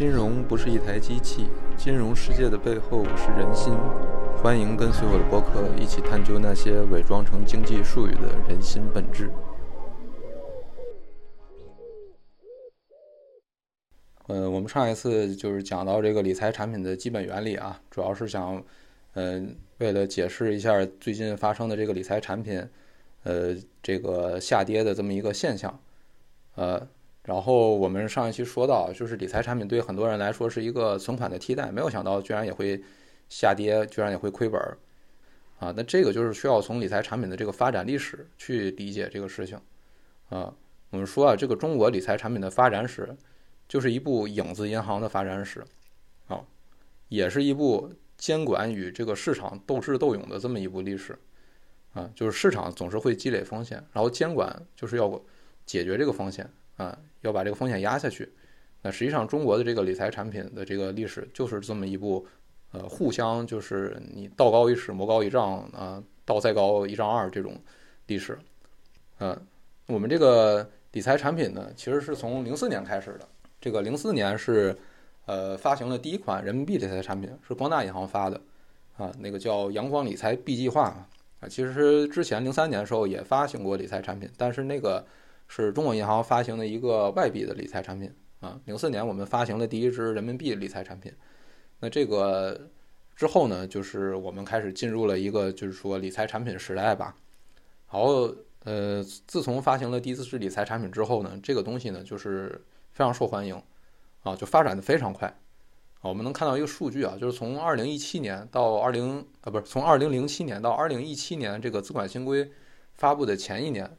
金融不是一台机器，金融世界的背后是人心。欢迎跟随我的博客一起探究那些伪装成经济术语的人心本质。呃，我们上一次就是讲到这个理财产品的基本原理啊，主要是想，呃，为了解释一下最近发生的这个理财产品，呃，这个下跌的这么一个现象，呃。然后我们上一期说到，就是理财产品对很多人来说是一个存款的替代，没有想到居然也会下跌，居然也会亏本儿，啊，那这个就是需要从理财产品的这个发展历史去理解这个事情，啊，我们说啊，这个中国理财产品的发展史就是一部影子银行的发展史，啊，也是一部监管与这个市场斗智斗勇的这么一部历史，啊，就是市场总是会积累风险，然后监管就是要解决这个风险。啊，要把这个风险压下去。那实际上，中国的这个理财产品的这个历史就是这么一部，呃，互相就是你道高一尺，魔高一丈啊，道再高一丈二这种历史。嗯，我们这个理财产品呢，其实是从零四年开始的。这个零四年是呃发行了第一款人民币理财产品，是光大银行发的啊，那个叫阳光理财 B 计划啊。其实之前零三年的时候也发行过理财产品，但是那个。是中国银行发行的一个外币的理财产品啊。零四年我们发行了第一支人民币理财产品，那这个之后呢，就是我们开始进入了一个就是说理财产品时代吧。然后呃，自从发行了第一支理财产品之后呢，这个东西呢就是非常受欢迎啊，就发展的非常快啊。我们能看到一个数据啊，就是从二零一七年到二零啊，不是从二零零七年到二零一七年这个资管新规发布的前一年。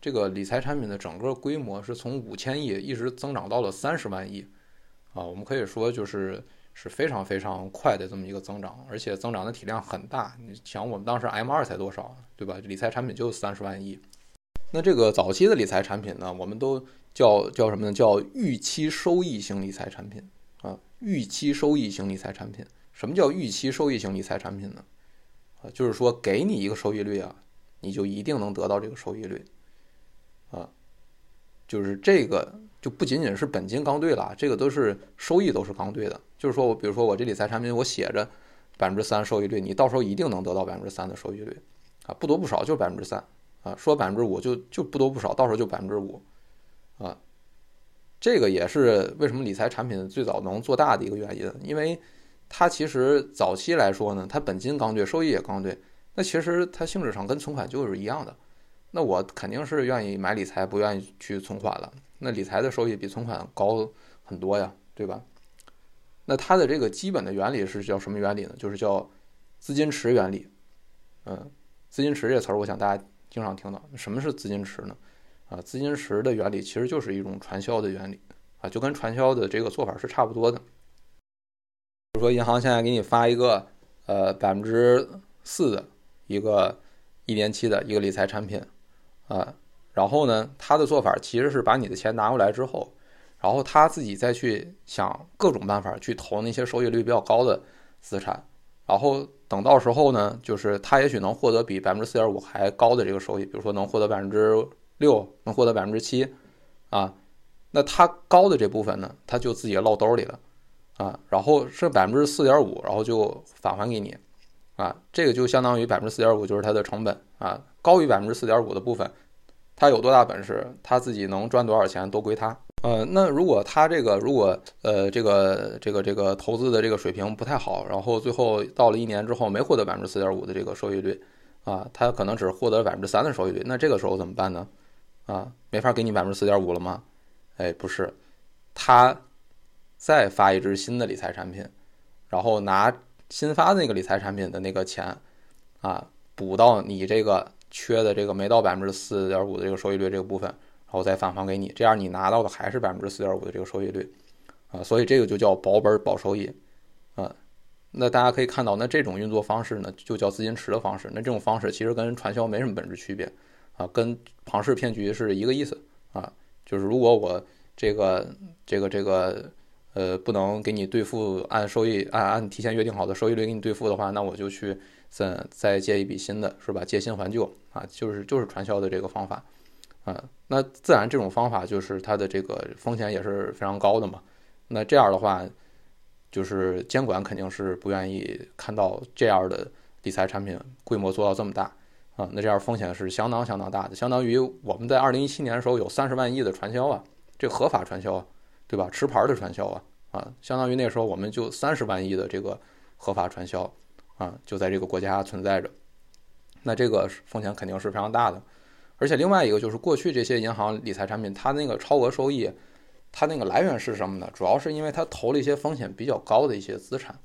这个理财产品的整个规模是从五千亿一直增长到了三十万亿，啊，我们可以说就是是非常非常快的这么一个增长，而且增长的体量很大。你想，我们当时 M 二才多少，对吧？理财产品就三十万亿。那这个早期的理财产品呢，我们都叫叫什么呢？叫预期收益型理财产品啊，预期收益型理财产品。什么叫预期收益型理财产品呢？啊，就是说给你一个收益率啊，你就一定能得到这个收益率。就是这个就不仅仅是本金刚兑了，这个都是收益都是刚兑的。就是说我比如说我这理财产品我写着百分之三收益率，你到时候一定能得到百分之三的收益率，啊，不多不少就百分之三，啊，说百分之五就就不多不少，到时候就百分之五，啊，这个也是为什么理财产品最早能做大的一个原因，因为它其实早期来说呢，它本金刚兑，收益也刚兑，那其实它性质上跟存款就是一样的。那我肯定是愿意买理财，不愿意去存款了。那理财的收益比存款高很多呀，对吧？那它的这个基本的原理是叫什么原理呢？就是叫资金池原理。嗯，资金池这词儿，我想大家经常听到。什么是资金池呢？啊，资金池的原理其实就是一种传销的原理啊，就跟传销的这个做法是差不多的。比如说，银行现在给你发一个呃百分之四的一个一年期的一个理财产品。啊，然后呢，他的做法其实是把你的钱拿过来之后，然后他自己再去想各种办法去投那些收益率比较高的资产，然后等到时候呢，就是他也许能获得比百分之四点五还高的这个收益，比如说能获得百分之六，能获得百分之七，啊，那他高的这部分呢，他就自己落兜里了，啊，然后剩百分之四点五，然后就返还给你，啊，这个就相当于百分之四点五就是它的成本，啊。高于百分之四点五的部分，他有多大本事，他自己能赚多少钱都归他。呃，那如果他这个如果呃这个这个这个投资的这个水平不太好，然后最后到了一年之后没获得百分之四点五的这个收益率，啊，他可能只获得百分之三的收益率，那这个时候怎么办呢？啊，没法给你百分之四点五了吗？哎，不是，他再发一支新的理财产品，然后拿新发的那个理财产品的那个钱，啊，补到你这个。缺的这个没到百分之四点五的这个收益率这个部分，然后再返还给你，这样你拿到的还是百分之四点五的这个收益率，啊，所以这个就叫保本保收益，啊，那大家可以看到，那这种运作方式呢，就叫资金池的方式，那这种方式其实跟传销没什么本质区别，啊，跟庞氏骗局是一个意思，啊，就是如果我这个这个这个呃不能给你兑付按收益按按提前约定好的收益率给你兑付的话，那我就去。再再借一笔新的，是吧？借新还旧啊，就是就是传销的这个方法，啊，那自然这种方法就是它的这个风险也是非常高的嘛，那这样的话，就是监管肯定是不愿意看到这样的理财产品规模做到这么大啊，那这样风险是相当相当大的，相当于我们在二零一七年的时候有三十万亿的传销啊，这合法传销，对吧？持牌的传销啊，啊，相当于那时候我们就三十万亿的这个合法传销啊，就在这个国家存在着，那这个风险肯定是非常大的。而且另外一个就是过去这些银行理财产品，它那个超额收益，它那个来源是什么呢？主要是因为它投了一些风险比较高的一些资产，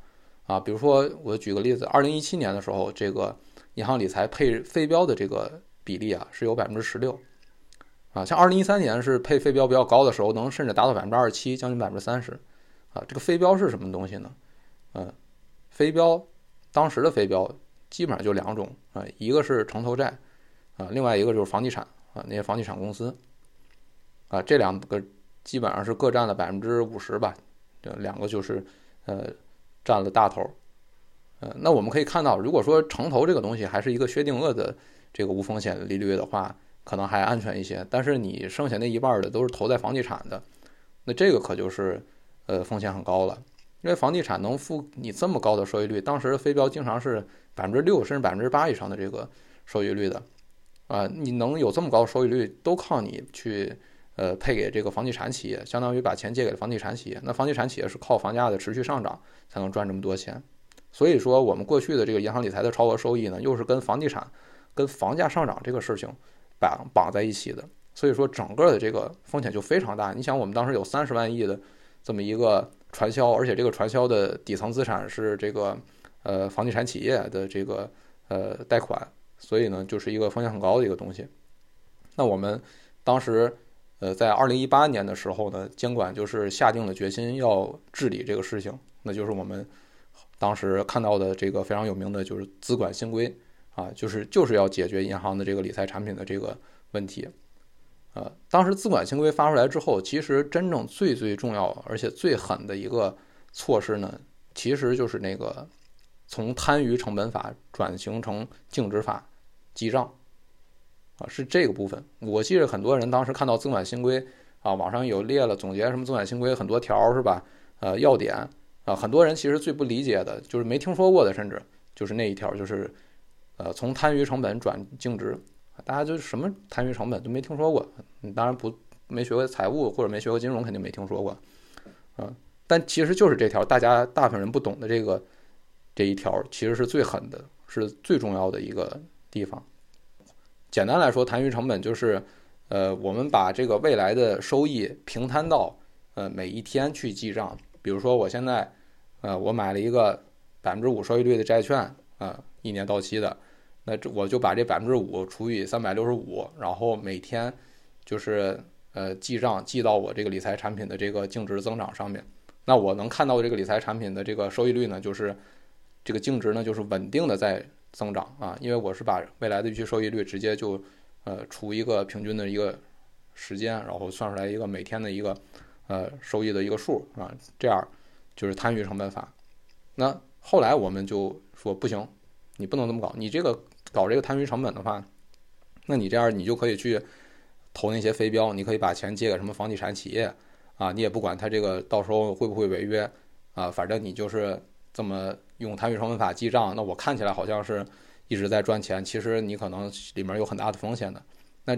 啊，比如说我举个例子，二零一七年的时候，这个银行理财配非标的这个比例啊是有百分之十六，啊，像二零一三年是配非标比较高的时候，能甚至达到百分之二十七，将近百分之三十，啊，这个非标是什么东西呢？嗯，非标当时的非标基本上就两种啊，一个是城投债。啊，另外一个就是房地产啊，那些房地产公司，啊，这两个基本上是各占了百分之五十吧，这两个就是呃占了大头，呃，那我们可以看到，如果说城投这个东西还是一个薛定谔的这个无风险利率的话，可能还安全一些，但是你剩下那一半的都是投在房地产的，那这个可就是呃风险很高了，因为房地产能付你这么高的收益率，当时的飞标经常是百分之六甚至百分之八以上的这个收益率的。啊，你能有这么高收益率，都靠你去，呃，配给这个房地产企业，相当于把钱借给了房地产企业。那房地产企业是靠房价的持续上涨才能赚这么多钱。所以说，我们过去的这个银行理财的超额收益呢，又是跟房地产、跟房价上涨这个事情绑绑在一起的。所以说，整个的这个风险就非常大。你想，我们当时有三十万亿的这么一个传销，而且这个传销的底层资产是这个，呃，房地产企业的这个，呃，贷款。所以呢，就是一个风险很高的一个东西。那我们当时，呃，在二零一八年的时候呢，监管就是下定了决心要治理这个事情。那就是我们当时看到的这个非常有名的就是资管新规啊，就是就是要解决银行的这个理财产品的这个问题。呃，当时资管新规发出来之后，其实真正最最重要而且最狠的一个措施呢，其实就是那个。从贪余成本法转型成净值法记账，啊，是这个部分。我记得很多人当时看到资管新规啊，网上有列了总结什么资管新规很多条是吧？呃，要点啊，很多人其实最不理解的就是没听说过的，甚至就是那一条，就是呃，从贪余成本转净值，大家就什么贪余成本都没听说过。你当然不没学过财务或者没学过金融，肯定没听说过，啊，但其实就是这条大家大部分人不懂的这个。这一条其实是最狠的，是最重要的一个地方。简单来说，摊余成本就是，呃，我们把这个未来的收益平摊到，呃，每一天去记账。比如说，我现在，呃，我买了一个百分之五收益率的债券，啊，一年到期的，那这我就把这百分之五除以三百六十五，然后每天就是，呃，记账记到我这个理财产品的这个净值增长上面。那我能看到这个理财产品的这个收益率呢，就是。这个净值呢，就是稳定的在增长啊，因为我是把未来的预期收益率直接就，呃，除一个平均的一个时间，然后算出来一个每天的一个，呃，收益的一个数啊，这样就是摊余成本法。那后来我们就说不行，你不能这么搞，你这个搞这个摊余成本的话，那你这样你就可以去投那些非标，你可以把钱借给什么房地产企业啊，你也不管他这个到时候会不会违约啊，反正你就是这么。用摊余成本法记账，那我看起来好像是一直在赚钱，其实你可能里面有很大的风险的。那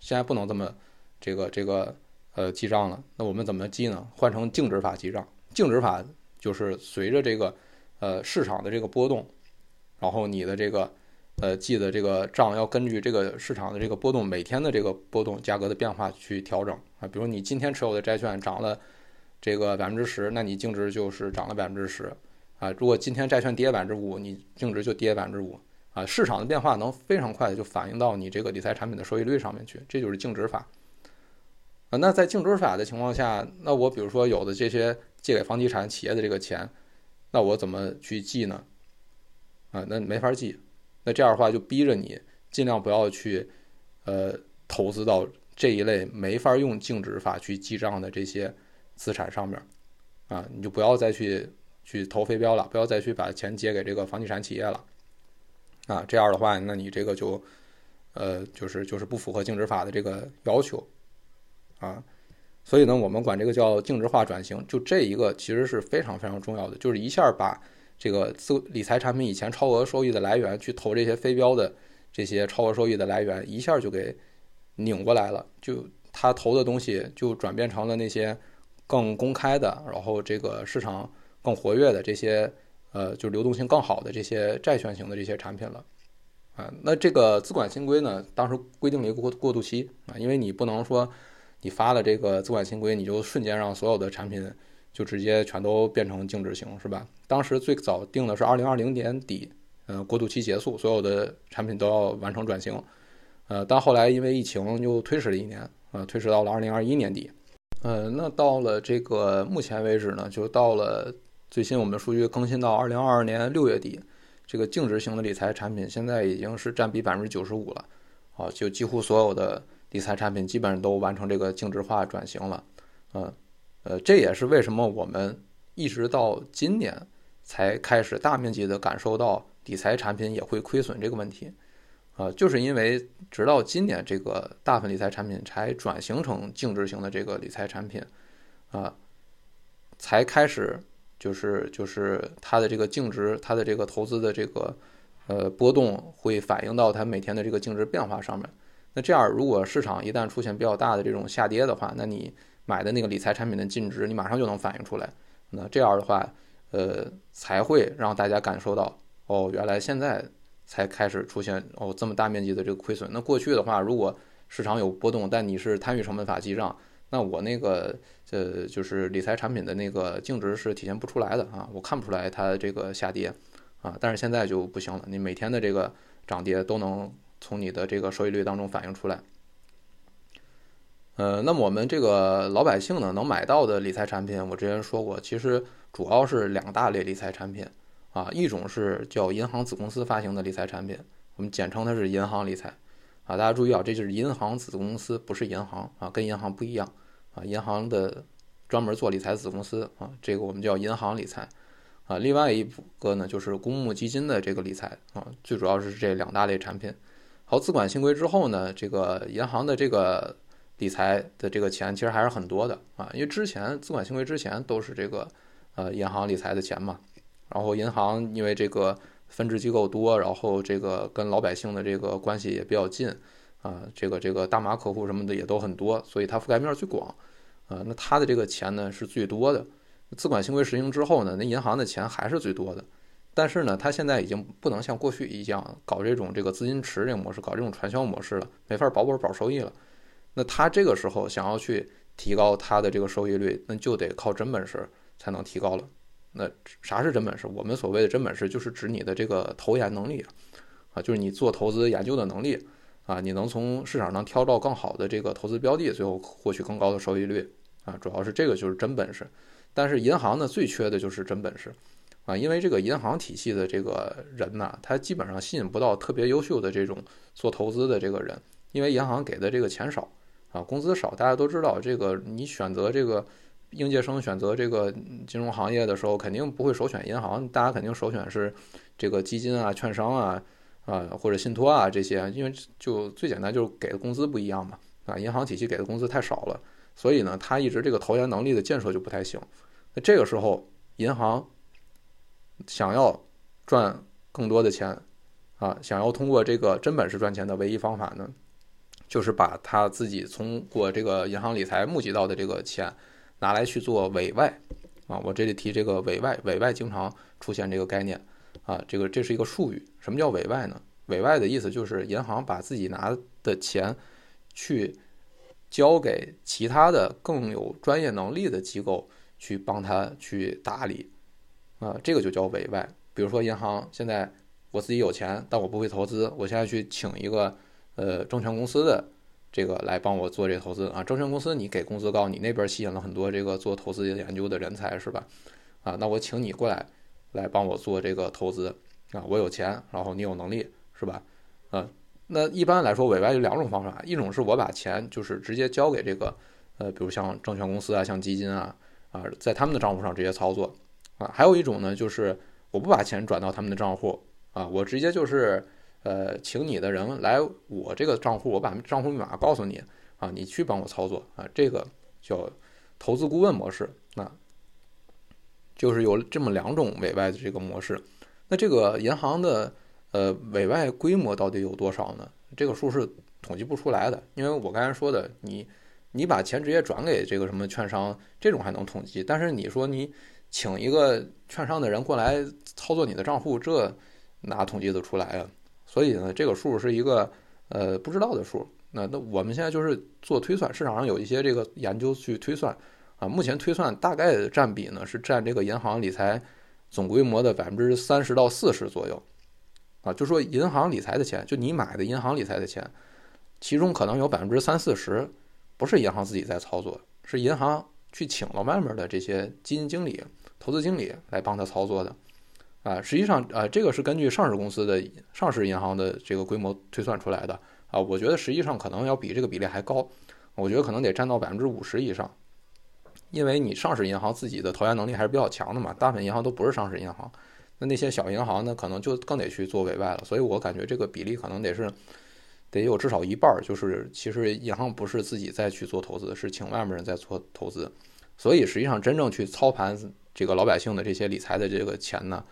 现在不能这么这个这个呃记账了，那我们怎么记呢？换成净值法记账。净值法就是随着这个呃市场的这个波动，然后你的这个呃记的这个账要根据这个市场的这个波动，每天的这个波动价格的变化去调整啊。比如你今天持有的债券涨了这个百分之十，那你净值就是涨了百分之十。啊，如果今天债券跌百分之五，你净值就跌百分之五啊。市场的变化能非常快的就反映到你这个理财产品的收益率上面去，这就是净值法啊。那在净值法的情况下，那我比如说有的这些借给房地产企业的这个钱，那我怎么去记呢？啊，那没法记。那这样的话就逼着你尽量不要去呃投资到这一类没法用净值法去记账的这些资产上面啊，你就不要再去。去投飞镖了，不要再去把钱借给这个房地产企业了，啊，这样的话，那你这个就，呃，就是就是不符合净值法的这个要求，啊，所以呢，我们管这个叫净值化转型。就这一个其实是非常非常重要的，就是一下把这个自理财产品以前超额收益的来源去投这些非标的这些超额收益的来源，一下就给拧过来了。就他投的东西就转变成了那些更公开的，然后这个市场更活跃的这些呃，就流动性更好的这些债券型的这些产品了。啊，那这个资管新规呢，当时规定了一个过过渡期啊，因为你不能说。你发了这个资管新规，你就瞬间让所有的产品就直接全都变成净值型，是吧？当时最早定的是二零二零年底，呃，过渡期结束，所有的产品都要完成转型，呃，但后来因为疫情又推迟了一年，呃，推迟到了二零二一年底，呃，那到了这个目前为止呢，就到了最新我们数据更新到二零二二年六月底，这个净值型的理财产品现在已经是占比百分之九十五了，啊，就几乎所有的。理财产品基本上都完成这个净值化转型了，嗯，呃，呃这也是为什么我们一直到今年才开始大面积的感受到理财产品也会亏损这个问题，啊，就是因为直到今年这个大部分理财产品才转型成净值型的这个理财产品，啊，才开始就是就是它的这个净值，它的这个投资的这个呃波动会反映到它每天的这个净值变化上面。那这样，如果市场一旦出现比较大的这种下跌的话，那你买的那个理财产品的净值，你马上就能反映出来。那这样的话，呃，才会让大家感受到，哦，原来现在才开始出现哦这么大面积的这个亏损。那过去的话，如果市场有波动，但你是摊余成本法记账，那我那个呃就是理财产品的那个净值是体现不出来的啊，我看不出来它这个下跌啊。但是现在就不行了，你每天的这个涨跌都能。从你的这个收益率当中反映出来，呃，那么我们这个老百姓呢，能买到的理财产品，我之前说过，其实主要是两大类理财产品啊，一种是叫银行子公司发行的理财产品，我们简称它是银行理财啊，大家注意啊，这就是银行子公司，不是银行啊，跟银行不一样啊，银行的专门做理财子公司啊，这个我们叫银行理财。啊，另外一个呢，就是公募基金的这个理财啊，最主要是这两大类产品。好，资管新规之后呢，这个银行的这个理财的这个钱其实还是很多的啊，因为之前资管新规之前都是这个呃银行理财的钱嘛，然后银行因为这个分支机构多，然后这个跟老百姓的这个关系也比较近啊，这个这个大码客户什么的也都很多，所以它覆盖面最广啊，那它的这个钱呢是最多的。资管新规实行之后呢，那银行的钱还是最多的。但是呢，它现在已经不能像过去一样搞这种这个资金池这个模式，搞这种传销模式了，没法保本保收益了。那他这个时候想要去提高他的这个收益率，那就得靠真本事才能提高了。那啥是真本事？我们所谓的真本事，就是指你的这个投研能力啊，就是你做投资研究的能力啊，你能从市场上挑到更好的这个投资标的，最后获取更高的收益率啊，主要是这个就是真本事。但是银行呢，最缺的就是真本事。啊，因为这个银行体系的这个人呢，他基本上吸引不到特别优秀的这种做投资的这个人，因为银行给的这个钱少啊，工资少。大家都知道，这个你选择这个应届生选择这个金融行业的时候，肯定不会首选银行，大家肯定首选是这个基金啊、券商啊啊或者信托啊这些，因为就最简单就是给的工资不一样嘛啊，银行体系给的工资太少了，所以呢，他一直这个投研能力的建设就不太行。那这个时候银行。想要赚更多的钱，啊，想要通过这个真本事赚钱的唯一方法呢，就是把他自己通过这个银行理财募集到的这个钱拿来去做委外，啊，我这里提这个委外，委外经常出现这个概念，啊，这个这是一个术语，什么叫委外呢？委外的意思就是银行把自己拿的钱去交给其他的更有专业能力的机构去帮他去打理。啊，这个就叫委外。比如说，银行现在我自己有钱，但我不会投资，我现在去请一个呃证券公司的这个来帮我做这个投资啊。证券公司你给工资高，你那边吸引了很多这个做投资研究的人才是吧？啊，那我请你过来来帮我做这个投资啊。我有钱，然后你有能力是吧？嗯，那一般来说委外有两种方法，一种是我把钱就是直接交给这个呃，比如像证券公司啊，像基金啊啊，在他们的账户上直接操作。啊，还有一种呢，就是我不把钱转到他们的账户啊，我直接就是呃，请你的人来我这个账户，我把账户密码告诉你啊，你去帮我操作啊，这个叫投资顾问模式。那就是有这么两种委外的这个模式。那这个银行的呃委外规模到底有多少呢？这个数是统计不出来的，因为我刚才说的，你你把钱直接转给这个什么券商，这种还能统计，但是你说你请一个券商的人过来操作你的账户，这哪统计得出来啊？所以呢，这个数是一个呃不知道的数。那那我们现在就是做推算，市场上有一些这个研究去推算。啊，目前推算大概占比呢是占这个银行理财总规模的百分之三十到四十左右。啊，就说银行理财的钱，就你买的银行理财的钱，其中可能有百分之三四十不是银行自己在操作，是银行去请了外面的这些基金经理、投资经理来帮他操作的。啊。实际上啊，这个是根据上市公司的上市银行的这个规模推算出来的。啊，我觉得实际上可能要比这个比例还高，我觉得可能得占到百分之五十以上，因为你上市银行自己的投研能力还是比较强的嘛，大部分银行都不是上市银行，那那些小银行呢，可能就更得去做委外了，所以我感觉这个比例可能得是得有至少一半，就是其实银行不是自己再去做投资，是请外面人在做投资，所以实际上真正去操盘这个老百姓的这些理财的这个钱呢，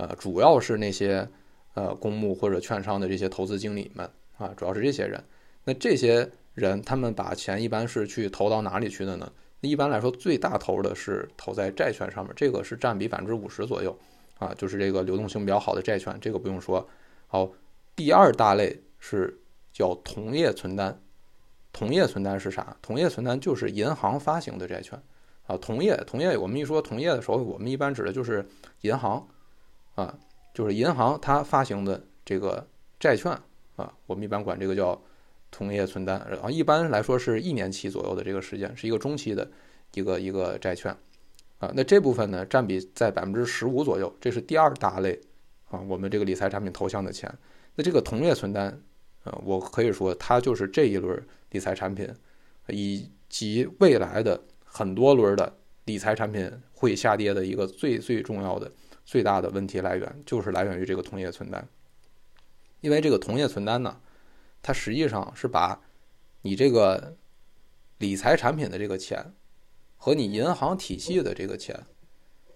呃，主要是那些呃公募或者券商的这些投资经理们。啊，主要是这些人。那这些人，他们把钱一般是去投到哪里去的呢？一般来说，最大头的是投在债券上面，这个是占比百分之五十左右。啊，就是这个流动性比较好的债券，这个不用说。好，第二大类是叫同业存单。同业存单是啥？同业存单就是银行发行的债券。啊，同业，同业，我们一说同业的时候，我们一般指的就是银行。啊，就是银行它发行的这个债券。啊，我们一般管这个叫同业存单，然后一般来说是一年期左右的这个时间，是一个中期的一个一个债券，啊，那这部分呢占比在百分之十五左右，这是第二大类啊，我们这个理财产品投向的钱。那这个同业存单，啊，我可以说它就是这一轮理财产品以及未来的很多轮的理财产品会下跌的一个最最重要的最大的问题来源，就是来源于这个同业存单。因为这个同业存单呢，它实际上是把你这个理财产品的这个钱和你银行体系的这个钱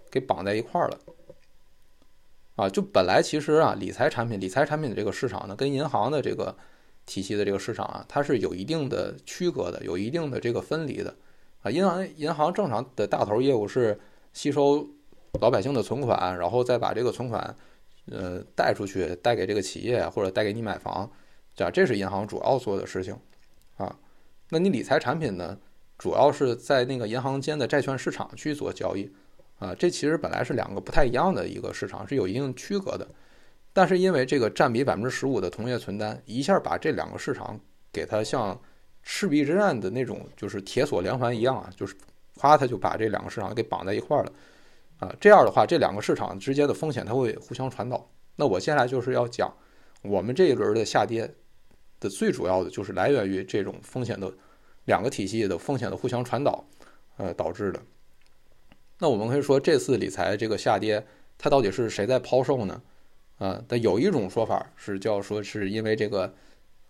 给绑在一块儿了啊。就本来其实啊，理财产品、理财产品的这个市场呢，跟银行的这个体系的这个市场啊，它是有一定的区隔的，有一定的这个分离的啊。银行银行正常的大头业务是吸收老百姓的存款，然后再把这个存款。呃，贷出去，贷给这个企业，或者贷给你买房，这样这是银行主要做的事情，啊，那你理财产品呢，主要是在那个银行间的债券市场去做交易，啊，这其实本来是两个不太一样的一个市场，是有一定区隔的，但是因为这个占比百分之十五的同业存单，一下把这两个市场给它像赤壁之战的那种，就是铁锁连环一样啊，就是夸它就把这两个市场给绑在一块儿了。啊，这样的话，这两个市场之间的风险它会互相传导。那我接下来就是要讲，我们这一轮的下跌的最主要的就是来源于这种风险的两个体系的风险的互相传导，呃导致的。那我们可以说，这次理财这个下跌，它到底是谁在抛售呢？啊，但有一种说法是叫说是因为这个，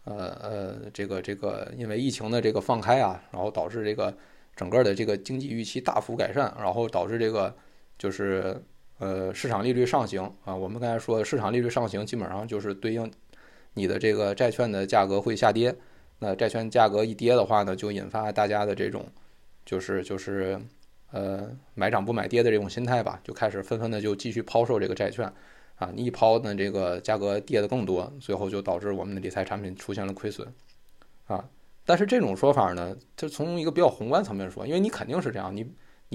呃呃，这个这个因为疫情的这个放开啊，然后导致这个整个的这个经济预期大幅改善，然后导致这个。就是呃市场利率上行啊，我们刚才说市场利率上行，基本上就是对应你的这个债券的价格会下跌。那债券价格一跌的话呢，就引发大家的这种就是就是呃买涨不买跌的这种心态吧，就开始纷纷的就继续抛售这个债券啊。你一抛呢，这个价格跌的更多，最后就导致我们的理财产品出现了亏损啊。但是这种说法呢，就从一个比较宏观层面说，因为你肯定是这样，你。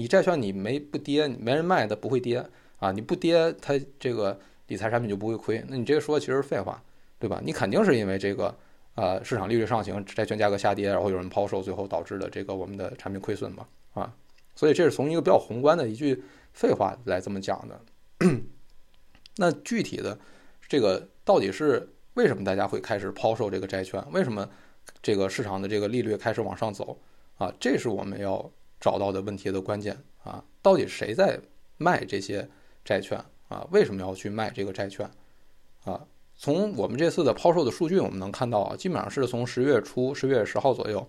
你债券你没不跌，没人卖，它不会跌啊！你不跌，它这个理财产品就不会亏。那你这个说其实是废话，对吧？你肯定是因为这个呃市场利率上行，债券价格下跌，然后有人抛售，最后导致的这个我们的产品亏损嘛啊！所以这是从一个比较宏观的一句废话来这么讲的。那具体的这个到底是为什么大家会开始抛售这个债券？为什么这个市场的这个利率开始往上走啊？这是我们要。找到的问题的关键啊，到底谁在卖这些债券啊？为什么要去卖这个债券啊？从我们这次的抛售的数据，我们能看到啊，基本上是从十月初十月十号左右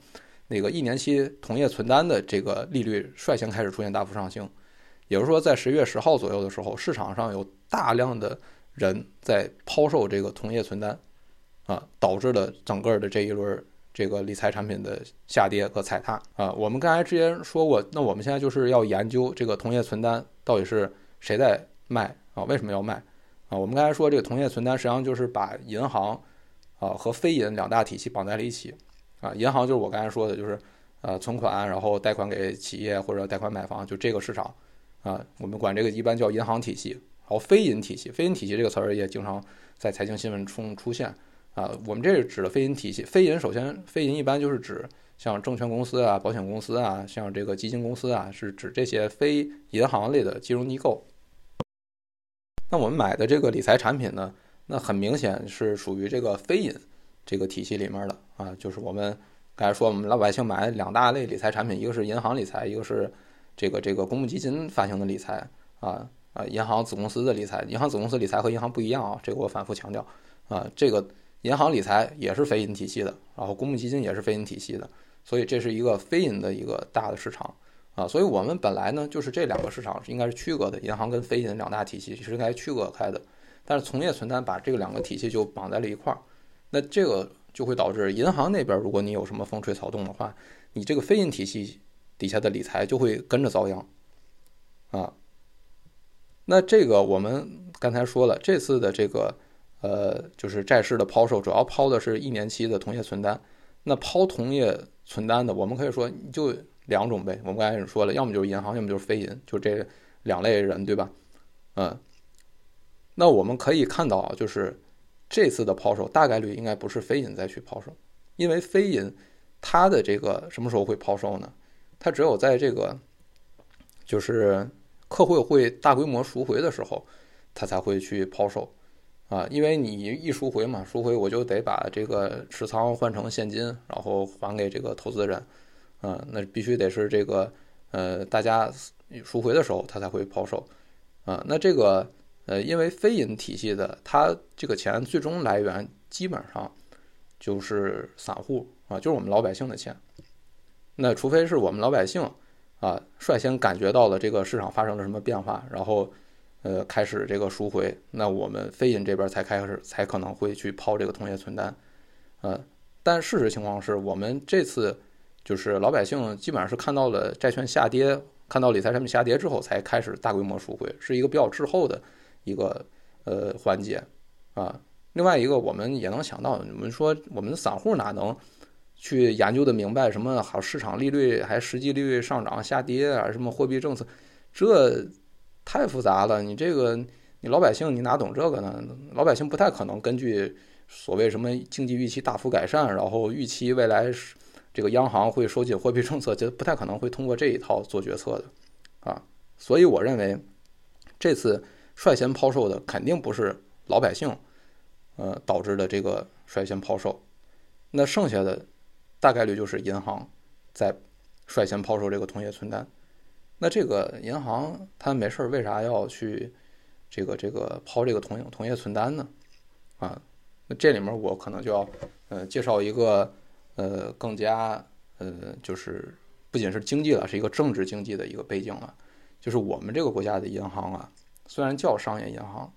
那个一年期同业存单的这个利率率先开始出现大幅上行，也就是说，在十月十号左右的时候，市场上有大量的人在抛售这个同业存单，啊，导致了整个的这一轮这个理财产品的下跌和踩踏啊。我们刚才之前说过，那我们现在就是要研究这个同业存单到底是谁在卖啊？为什么要卖啊？我们刚才说这个同业存单实际上就是把银行啊和非银两大体系绑在了一起。啊，银行就是我刚才说的，就是，呃，存款，然后贷款给企业或者贷款买房，就这个市场，啊，我们管这个一般叫银行体系。然后非银体系，非银体系这个词儿也经常在财经新闻中出现。啊，我们这是指的非银体系。非银首先，非银一般就是指像证券公司啊、保险公司啊、像这个基金公司啊，是指这些非银行类的金融机构。那我们买的这个理财产品呢，那很明显是属于这个非银。这个体系里面的啊，就是我们刚才说，我们老百姓买两大类理财产品，一个是银行理财，一个是这个这个公募基金发行的理财啊啊，银行子公司的理财，银行子公司理财和银行不一样啊，这个我反复强调啊，这个银行理财也是非银体系的，然后公募基金也是非银体系的，所以这是一个非银的一个大的市场啊，所以我们本来呢就是这两个市场应该是区隔的，银行跟非银两大体系是应该区隔开的，但是从业存单把这个两个体系就绑在了一块儿。那这个就会导致银行那边，如果你有什么风吹草动的话，你这个非银体系底下的理财就会跟着遭殃，啊。那这个我们刚才说了，这次的这个呃，就是债市的抛售，主要抛的是一年期的同业存单。那抛同业存单的，我们可以说就两种呗。我们刚才也说了，要么就是银行，要么就是非银，就这两类人，对吧？嗯。那我们可以看到，就是。这次的抛售大概率应该不是非银再去抛售，因为非银它的这个什么时候会抛售呢？它只有在这个就是客户会大规模赎回的时候，它才会去抛售啊。因为你一赎回嘛，赎回我就得把这个持仓换成现金，然后还给这个投资人，啊，那必须得是这个呃大家赎回的时候，他才会抛售啊。那这个。呃，因为非银体系的，它这个钱最终来源基本上就是散户啊，就是我们老百姓的钱。那除非是我们老百姓啊率先感觉到了这个市场发生了什么变化，然后呃开始这个赎回，那我们非银这边才开始才可能会去抛这个同业存单。呃，但事实情况是我们这次就是老百姓基本上是看到了债券下跌，看到理财产品下跌之后才开始大规模赎回，是一个比较滞后的。一个呃环节啊，另外一个我们也能想到，我们说我们散户哪能去研究的明白什么好市场利率还实际利率上涨下跌啊，什么货币政策，这太复杂了。你这个你老百姓你哪懂这个呢？老百姓不太可能根据所谓什么经济预期大幅改善，然后预期未来这个央行会收紧货币政策，就不太可能会通过这一套做决策的啊。所以我认为这次。率先抛售的肯定不是老百姓，呃导致的这个率先抛售，那剩下的大概率就是银行在率先抛售这个同业存单。那这个银行它没事儿为啥要去这个这个抛这个同同业存单呢？啊，那这里面我可能就要呃介绍一个呃更加呃就是不仅是经济了，是一个政治经济的一个背景了，就是我们这个国家的银行啊。虽然叫商业银行，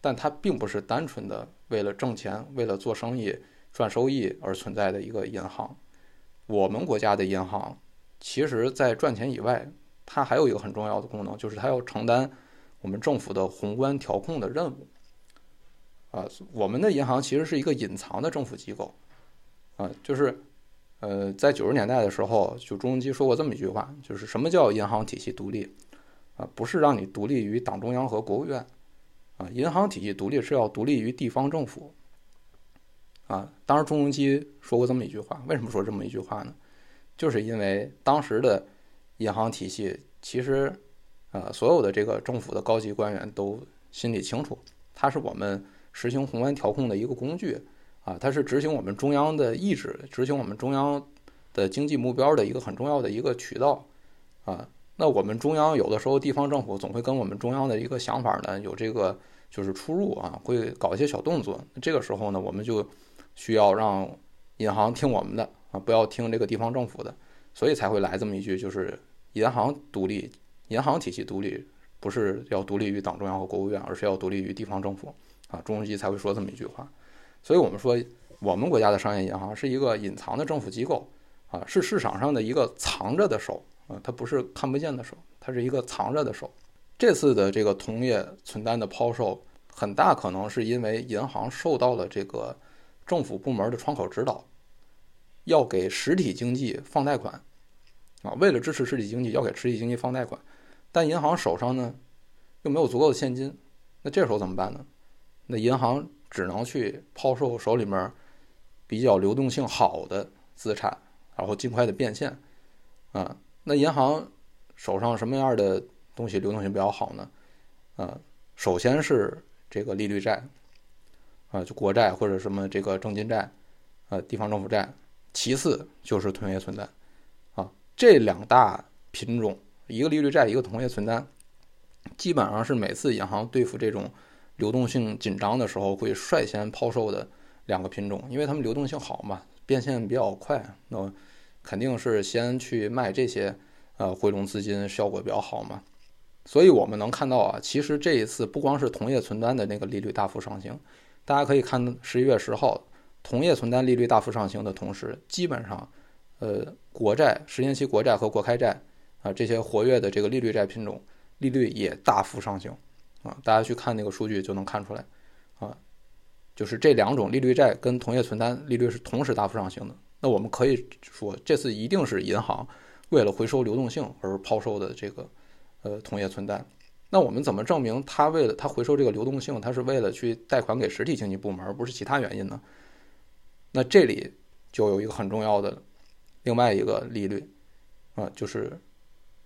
但它并不是单纯的为了挣钱、为了做生意赚收益而存在的一个银行。我们国家的银行，其实在赚钱以外，它还有一个很重要的功能，就是它要承担我们政府的宏观调控的任务。啊，我们的银行其实是一个隐藏的政府机构。啊，就是，呃，在九十年代的时候，就朱镕基说过这么一句话，就是什么叫银行体系独立？啊，不是让你独立于党中央和国务院，啊，银行体系独立是要独立于地方政府，啊，当时朱镕基说过这么一句话，为什么说这么一句话呢？就是因为当时的银行体系其实，呃，所有的这个政府的高级官员都心里清楚，它是我们实行宏观调控的一个工具，啊，它是执行我们中央的意志、执行我们中央的经济目标的一个很重要的一个渠道，啊。那我们中央有的时候，地方政府总会跟我们中央的一个想法呢有这个就是出入啊，会搞一些小动作。这个时候呢，我们就需要让银行听我们的啊，不要听这个地方政府的，所以才会来这么一句，就是银行独立，银行体系独立，不是要独立于党中央和国务院，而是要独立于地方政府啊，中书记才会说这么一句话。所以我们说，我们国家的商业银行是一个隐藏的政府机构啊，是市场上的一个藏着的手啊，它不是看不见的手，它是一个藏着的手。这次的这个同业存单的抛售，很大可能是因为银行受到了这个政府部门的窗口指导，要给实体经济放贷款啊，为了支持实体经济，要给实体经济放贷款，但银行手上呢又没有足够的现金，那这时候怎么办呢？那银行只能去抛售手里面比较流动性好的资产，然后尽快的变现啊。那银行手上什么样的？东西流动性比较好呢，啊，首先是这个利率债，啊，就国债或者什么这个证金债，呃，地方政府债，其次就是同业存单，这两大品种，一个利率债，一个同业存单，基本上是每次银行对付这种流动性紧张的时候会率先抛售的两个品种，因为它们流动性好嘛，变现比较快，那肯定是先去卖这些，呃，回笼资金效果比较好嘛。所以我们能看到啊，其实这一次不光是同业存单的那个利率大幅上行，大家可以看十一月十号同业存单利率大幅上行的同时，基本上，呃，国债、十年期国债和国开债啊这些活跃的这个利率债品种利率也大幅上行啊，大家去看那个数据就能看出来啊，就是这两种利率债跟同业存单利率是同时大幅上行的。那我们可以说，这次一定是银行为了回收流动性而抛售的这个。呃，同业存单，那我们怎么证明他为了他回收这个流动性，他是为了去贷款给实体经济部门，而不是其他原因呢？那这里就有一个很重要的另外一个利率啊，就是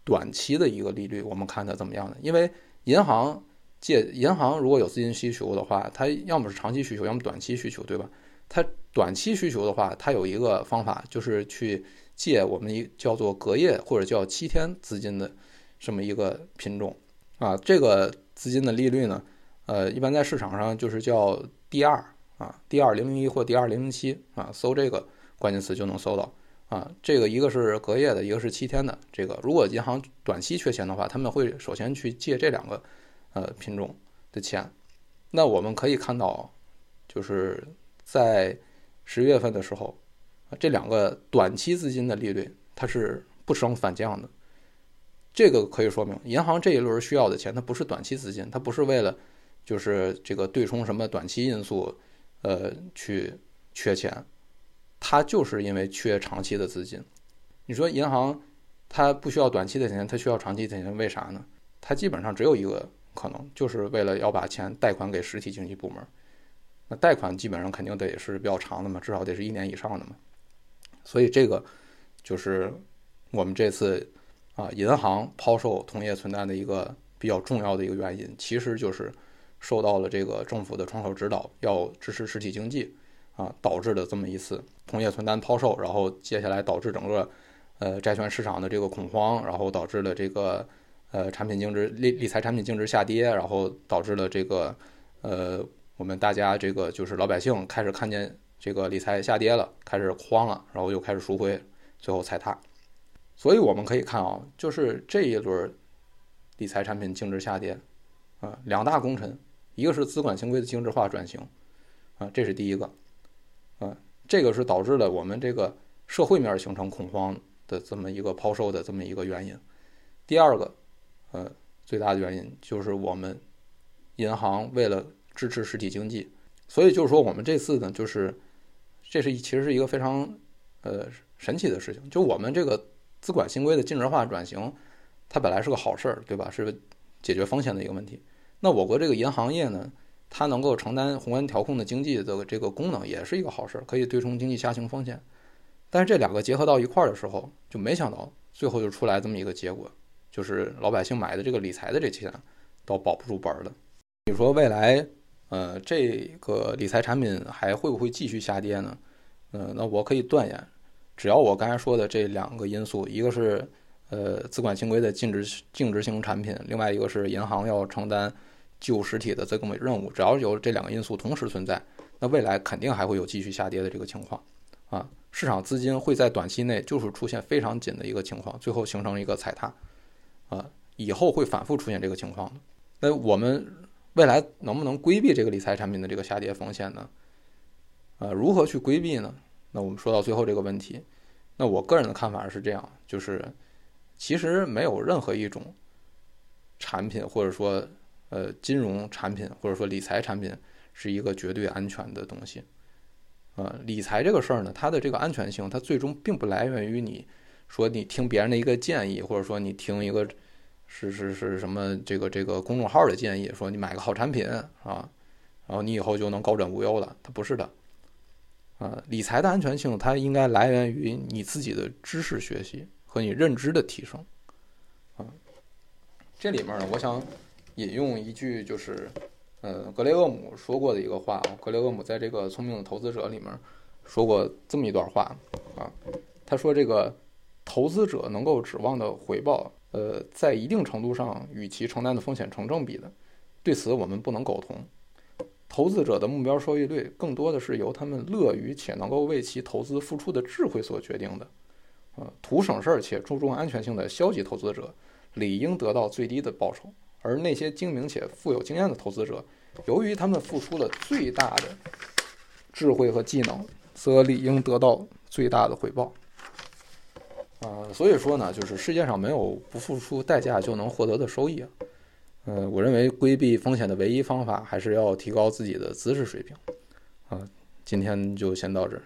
短期的一个利率，我们看它怎么样呢？因为银行借银行如果有资金需求的话，它要么是长期需求，要么短期需求，对吧？它短期需求的话，它有一个方法就是去借我们一叫做隔夜或者叫七天资金的。这么一个品种啊，这个资金的利率呢，呃，一般在市场上就是叫 D 二啊，D 二零零一或 D 二零零七啊，搜这个关键词就能搜到啊。这个一个是隔夜的，一个是七天的。这个如果银行短期缺钱的话，他们会首先去借这两个呃品种的钱。那我们可以看到，就是在十月份的时候，这两个短期资金的利率它是不升反降的。这个可以说明，银行这一轮需要的钱，它不是短期资金，它不是为了就是这个对冲什么短期因素，呃，去缺钱，它就是因为缺长期的资金。你说银行它不需要短期的钱，它需要长期的钱，为啥呢？它基本上只有一个可能，就是为了要把钱贷款给实体经济部门。那贷款基本上肯定得是比较长的嘛，至少得是一年以上的嘛。所以这个就是我们这次。啊，银行抛售同业存单的一个比较重要的一个原因，其实就是受到了这个政府的窗口指导，要支持实体经济啊，导致的这么一次同业存单抛售，然后接下来导致整个呃债券市场的这个恐慌，然后导致了这个呃产品净值理理财产品净值下跌，然后导致了这个呃我们大家这个就是老百姓开始看见这个理财下跌了，开始慌了，然后又开始赎回，最后踩踏。所以我们可以看啊，就是这一轮理财产品净值下跌，啊，两大功臣，一个是资管新规的精致化转型，啊，这是第一个，这个是导致了我们这个社会面形成恐慌的这么一个抛售的这么一个原因。第二个，呃，最大的原因就是我们银行为了支持实体经济，所以就是说我们这次呢，就是这是其实是一个非常呃神奇的事情，就我们这个。资管新规的净值化转型，它本来是个好事儿，对吧？是解决风险的一个问题。那我国这个银行业呢，它能够承担宏观调控的经济的这个功能，也是一个好事，可以对冲经济下行风险。但是这两个结合到一块儿的时候，就没想到最后就出来这么一个结果，就是老百姓买的这个理财的这钱都保不住本儿了。你说未来，呃，这个理财产品还会不会继续下跌呢？嗯，那我可以断言。只要我刚才说的这两个因素，一个是呃资管新规的净值净值型产品，另外一个是银行要承担旧实体的这个任务，只要有这两个因素同时存在，那未来肯定还会有继续下跌的这个情况啊。市场资金会在短期内就是出现非常紧的一个情况，最后形成一个踩踏，啊，以后会反复出现这个情况的。那我们未来能不能规避这个理财产品的这个下跌风险呢？啊，如何去规避呢？那我们说到最后这个问题，那我个人的看法是这样，就是其实没有任何一种产品或者说呃金融产品或者说理财产品是一个绝对安全的东西。呃，理财这个事儿呢，它的这个安全性，它最终并不来源于你说你听别人的一个建议，或者说你听一个是是是什么这个这个公众号的建议，说你买个好产品啊，然后你以后就能高枕无忧了，它不是的。啊，理财的安全性，它应该来源于你自己的知识学习和你认知的提升。啊，这里面呢，我想引用一句，就是呃，格雷厄姆说过的一个话。格雷厄姆在这个《聪明的投资者》里面说过这么一段话啊，他说：“这个投资者能够指望的回报，呃，在一定程度上与其承担的风险成正比的。对此，我们不能苟同。”投资者的目标收益率更多的是由他们乐于且能够为其投资付出的智慧所决定的。呃，图省事儿且注重安全性的消极投资者，理应得到最低的报酬；而那些精明且富有经验的投资者，由于他们付出了最大的智慧和技能，则理应得到最大的回报。啊，所以说呢，就是世界上没有不付出代价就能获得的收益啊。呃，我认为规避风险的唯一方法还是要提高自己的资质水平。啊，今天就先到这儿。